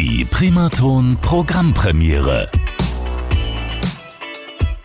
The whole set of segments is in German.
Die Primaton Programmpremiere.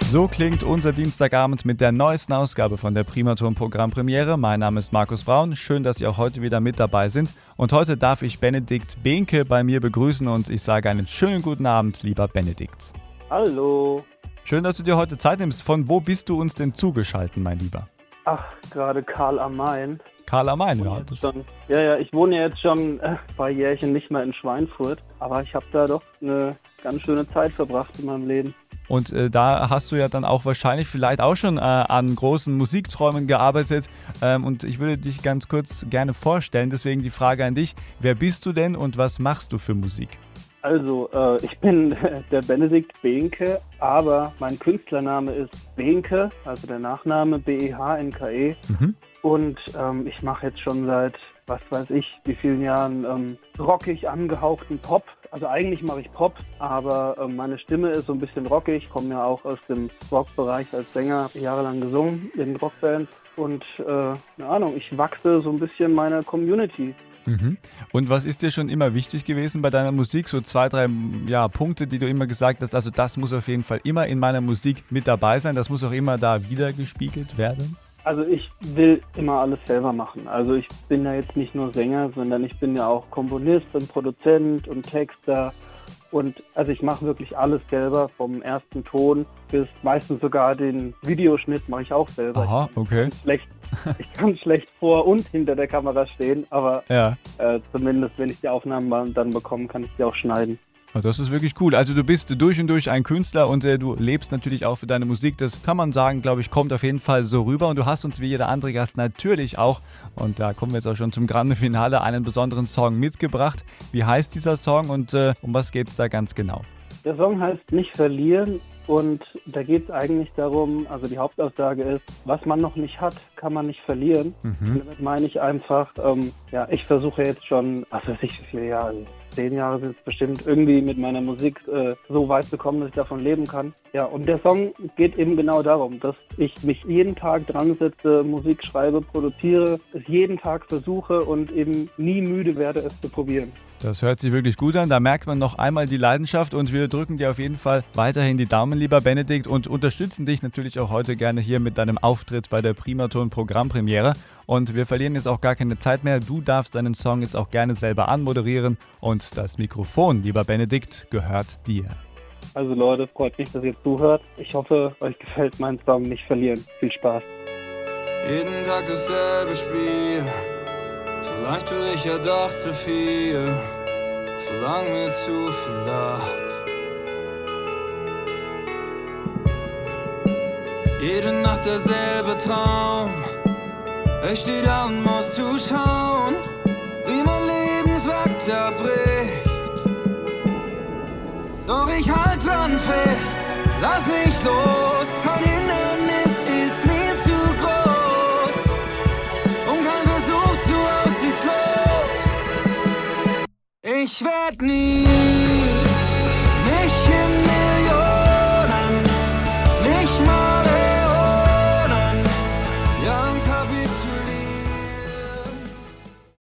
So klingt unser Dienstagabend mit der neuesten Ausgabe von der Primaton Programmpremiere. Mein Name ist Markus Braun. Schön, dass Sie auch heute wieder mit dabei sind. Und heute darf ich Benedikt Behnke bei mir begrüßen und ich sage einen schönen guten Abend, lieber Benedikt. Hallo. Schön, dass du dir heute Zeit nimmst. Von wo bist du uns denn zugeschaltet, mein Lieber? Ach, gerade Karl am Main. Karl am Main, ja. Schon, ja, ja, ich wohne jetzt schon äh, zwei Jährchen nicht mehr in Schweinfurt, aber ich habe da doch eine ganz schöne Zeit verbracht in meinem Leben. Und äh, da hast du ja dann auch wahrscheinlich vielleicht auch schon äh, an großen Musikträumen gearbeitet. Ähm, und ich würde dich ganz kurz gerne vorstellen. Deswegen die Frage an dich: Wer bist du denn und was machst du für Musik? Also, äh, ich bin der Benedikt Behnke, aber mein Künstlername ist Behnke, also der Nachname B-E-H-N-K-E. -E. Mhm. Und ähm, ich mache jetzt schon seit, was weiß ich, wie vielen Jahren ähm, rockig angehauchten Pop. Also eigentlich mache ich Pop, aber ähm, meine Stimme ist so ein bisschen rockig. Ich komme ja auch aus dem Rockbereich als Sänger, jahrelang gesungen in Rockbands. Und äh, keine Ahnung, ich wachse so ein bisschen meine Community. Mhm. Und was ist dir schon immer wichtig gewesen bei deiner Musik? So zwei, drei ja, Punkte, die du immer gesagt hast, also das muss auf jeden Fall immer in meiner Musik mit dabei sein, das muss auch immer da wiedergespiegelt werden? Also ich will immer alles selber machen. Also ich bin ja jetzt nicht nur Sänger, sondern ich bin ja auch Komponist und Produzent und Texter. Und also ich mache wirklich alles selber, vom ersten Ton bis meistens sogar den Videoschnitt mache ich auch selber. Aha, okay. Ich kann schlecht, ich kann schlecht vor und hinter der Kamera stehen, aber ja. äh, zumindest wenn ich die Aufnahmen dann bekomme, kann ich die auch schneiden. Das ist wirklich cool. Also du bist durch und durch ein Künstler und äh, du lebst natürlich auch für deine Musik. Das kann man sagen, glaube ich, kommt auf jeden Fall so rüber. Und du hast uns wie jeder andere Gast natürlich auch, und da kommen wir jetzt auch schon zum Grande Finale, einen besonderen Song mitgebracht. Wie heißt dieser Song und äh, um was geht es da ganz genau? Der Song heißt Nicht verlieren und da geht es eigentlich darum, also die Hauptaussage ist, was man noch nicht hat, kann man nicht verlieren. Mhm. Damit meine ich einfach, ähm, ja, ich versuche jetzt schon, was weiß ich, wie viele Jahre, zehn Jahre sind es bestimmt, irgendwie mit meiner Musik äh, so weit zu kommen, dass ich davon leben kann. Ja, und der Song geht eben genau darum, dass ich mich jeden Tag dran setze, Musik schreibe, produziere, es jeden Tag versuche und eben nie müde werde, es zu probieren. Das hört sich wirklich gut an. Da merkt man noch einmal die Leidenschaft und wir drücken dir auf jeden Fall weiterhin die Daumen, lieber Benedikt, und unterstützen dich natürlich auch heute gerne hier mit deinem Auftritt bei der Primaton Programmpremiere. Und wir verlieren jetzt auch gar keine Zeit mehr. Du darfst deinen Song jetzt auch gerne selber anmoderieren und das Mikrofon, lieber Benedikt, gehört dir. Also Leute, freut mich, dass ihr zuhört. Ich hoffe, euch gefällt mein Song nicht verlieren. Viel Spaß. Jeden Tag dasselbe Spiel. Vielleicht will ich ja doch zu viel, verlang mir zu viel ab. Jede Nacht derselbe Traum. Ich steh da und muss zuschauen, wie mein Lebenswerk zerbricht. Doch ich halt dran fest, lass nicht los, kein Hindernis ist mir zu groß. Und kein Versuch zu aussichtslos. Ich werd nie